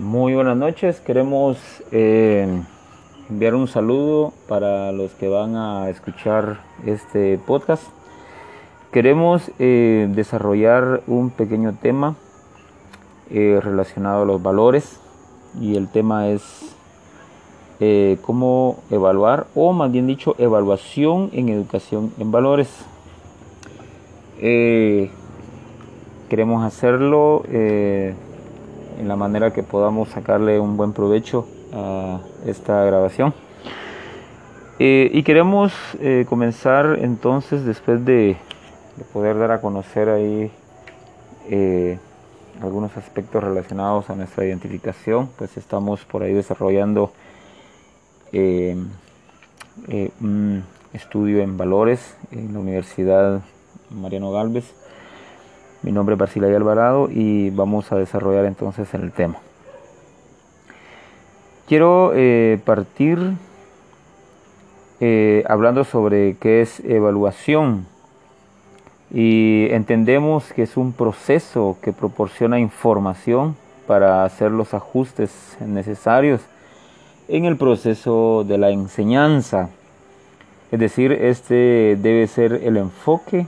Muy buenas noches, queremos eh, enviar un saludo para los que van a escuchar este podcast. Queremos eh, desarrollar un pequeño tema eh, relacionado a los valores y el tema es cómo evaluar o más bien dicho evaluación en educación en valores. queremos hacerlo en la manera que podamos sacarle un buen provecho a esta grabación. Eh, y queremos eh, comenzar entonces después de, poder dar a conocer ahí eh, algunos aspectos relacionados a nuestra identificación, pues estamos por ahí desarrollando un estudio en valores en la Universidad Mariano Galvez mi nombre es Barcilay Alvarado y vamos a desarrollar entonces el tema. Quiero eh, partir eh, hablando sobre qué es evaluación y entendemos que es un proceso que proporciona información para hacer los ajustes necesarios en el proceso de la enseñanza. Es decir, este debe ser el enfoque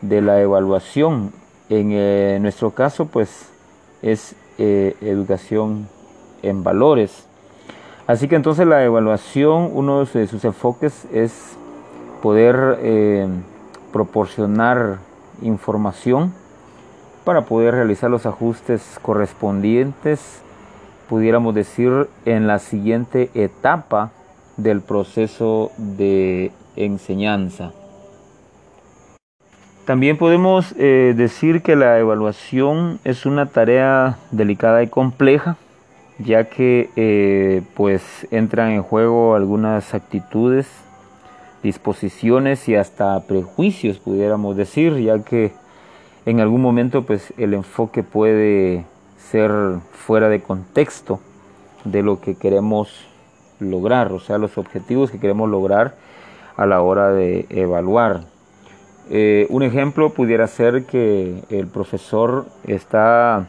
de la evaluación en eh, nuestro caso, pues es eh, educación en valores. Así que entonces la evaluación, uno de sus enfoques es poder eh, proporcionar información para poder realizar los ajustes correspondientes, pudiéramos decir, en la siguiente etapa del proceso de enseñanza. También podemos eh, decir que la evaluación es una tarea delicada y compleja, ya que eh, pues entran en juego algunas actitudes, disposiciones y hasta prejuicios, pudiéramos decir, ya que en algún momento pues el enfoque puede ser fuera de contexto de lo que queremos lograr, o sea, los objetivos que queremos lograr a la hora de evaluar. Eh, un ejemplo pudiera ser que el profesor está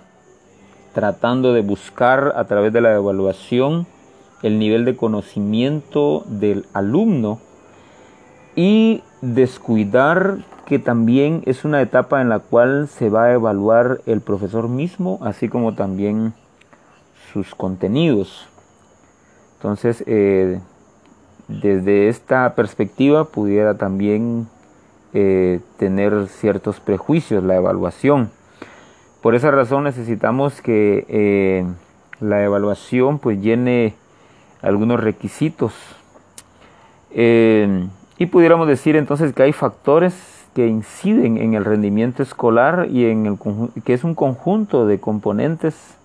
tratando de buscar a través de la evaluación el nivel de conocimiento del alumno y descuidar que también es una etapa en la cual se va a evaluar el profesor mismo, así como también sus contenidos. Entonces, eh, desde esta perspectiva pudiera también eh, tener ciertos prejuicios, la evaluación. Por esa razón necesitamos que eh, la evaluación pues llene algunos requisitos. Eh, y pudiéramos decir entonces que hay factores que inciden en el rendimiento escolar y en el que es un conjunto de componentes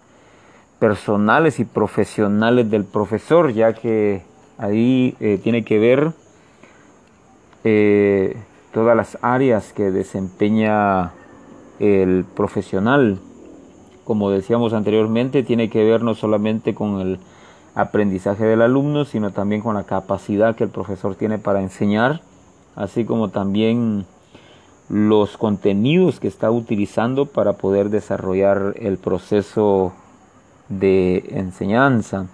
personales y profesionales del profesor, ya que ahí tiene que ver todas las áreas que desempeña el profesional. Como decíamos anteriormente, tiene que ver no solamente con el aprendizaje del alumno, sino también con la capacidad que el profesor tiene para enseñar, así como también los contenidos que está utilizando para poder desarrollar el proceso de enseñanza.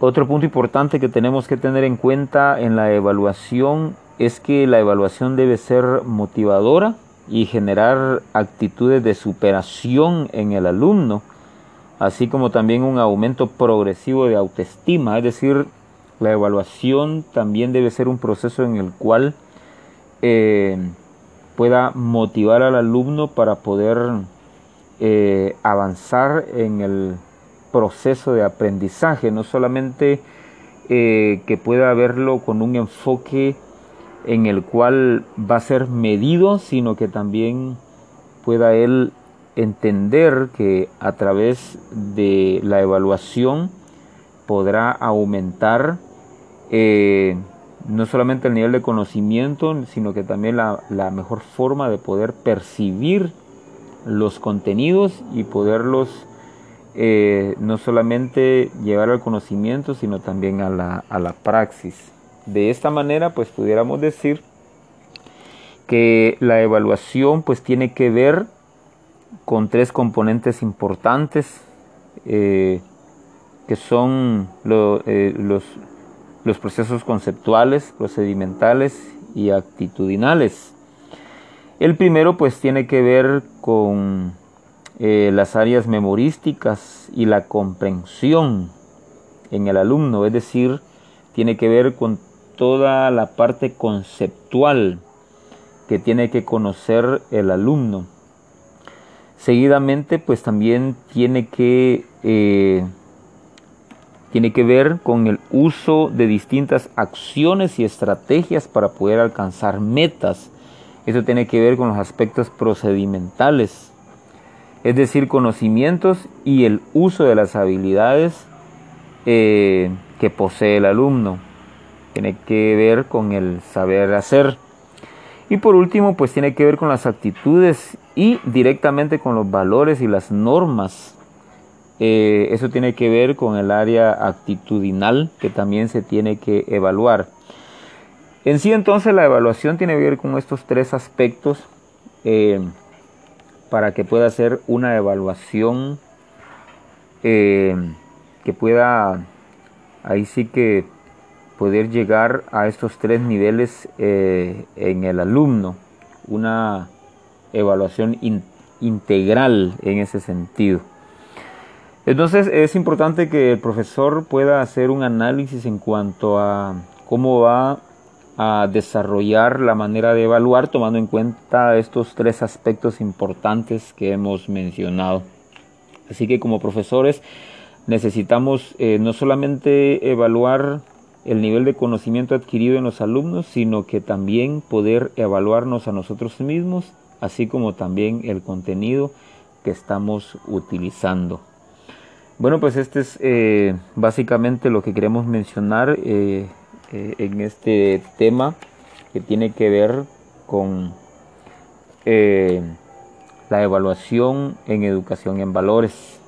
Otro punto importante que tenemos que tener en cuenta en la evaluación es que la evaluación debe ser motivadora y generar actitudes de superación en el alumno, así como también un aumento progresivo de autoestima, es decir, la evaluación también debe ser un proceso en el cual eh, pueda motivar al alumno para poder eh, avanzar en el proceso de aprendizaje, no solamente eh, que pueda verlo con un enfoque en el cual va a ser medido, sino que también pueda él entender que a través de la evaluación podrá aumentar eh, no solamente el nivel de conocimiento, sino que también la, mejor forma de poder percibir los contenidos y poderlos eh, no solamente llevar al conocimiento, sino también a la, a la praxis. De esta manera, pues pudiéramos decir que la evaluación pues tiene que ver con tres componentes importantes que son los, los procesos conceptuales, procedimentales y actitudinales. El primero pues tiene que ver con eh, las áreas memorísticas y la comprensión en el alumno, es decir, tiene que ver con toda la parte conceptual que tiene que conocer el alumno. Seguidamente pues también tiene que, eh, tiene que ver con el uso de distintas acciones y estrategias para poder alcanzar metas eso tiene que ver con los aspectos procedimentales, es decir, conocimientos y el uso de las habilidades eh, que posee el alumno. Tiene que ver con el saber hacer. Y por último, pues tiene que ver con las actitudes y directamente con los valores y las normas. Eh, eso tiene que ver con el área actitudinal que también se tiene que evaluar. En sí entonces la evaluación tiene que ver con estos tres aspectos eh, para que pueda ser una evaluación eh, que pueda ahí sí que poder llegar a estos tres niveles eh, en el alumno, una evaluación integral en ese sentido. Entonces es importante que el profesor pueda hacer un análisis en cuanto a cómo va a desarrollar la manera de evaluar tomando en cuenta estos tres aspectos importantes que hemos mencionado. Así que como profesores necesitamos eh, no solamente evaluar el nivel de conocimiento adquirido en los alumnos, sino que también poder evaluarnos a nosotros mismos, así como también el contenido que estamos utilizando. Bueno, pues este es eh, básicamente lo que queremos mencionar. Eh, eh, en este tema que tiene que ver con la evaluación en educación en valores.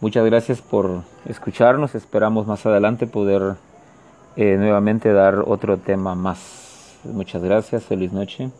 Muchas gracias por escucharnos. Esperamos más adelante poder eh, nuevamente dar otro tema más. Muchas gracias. Feliz noche.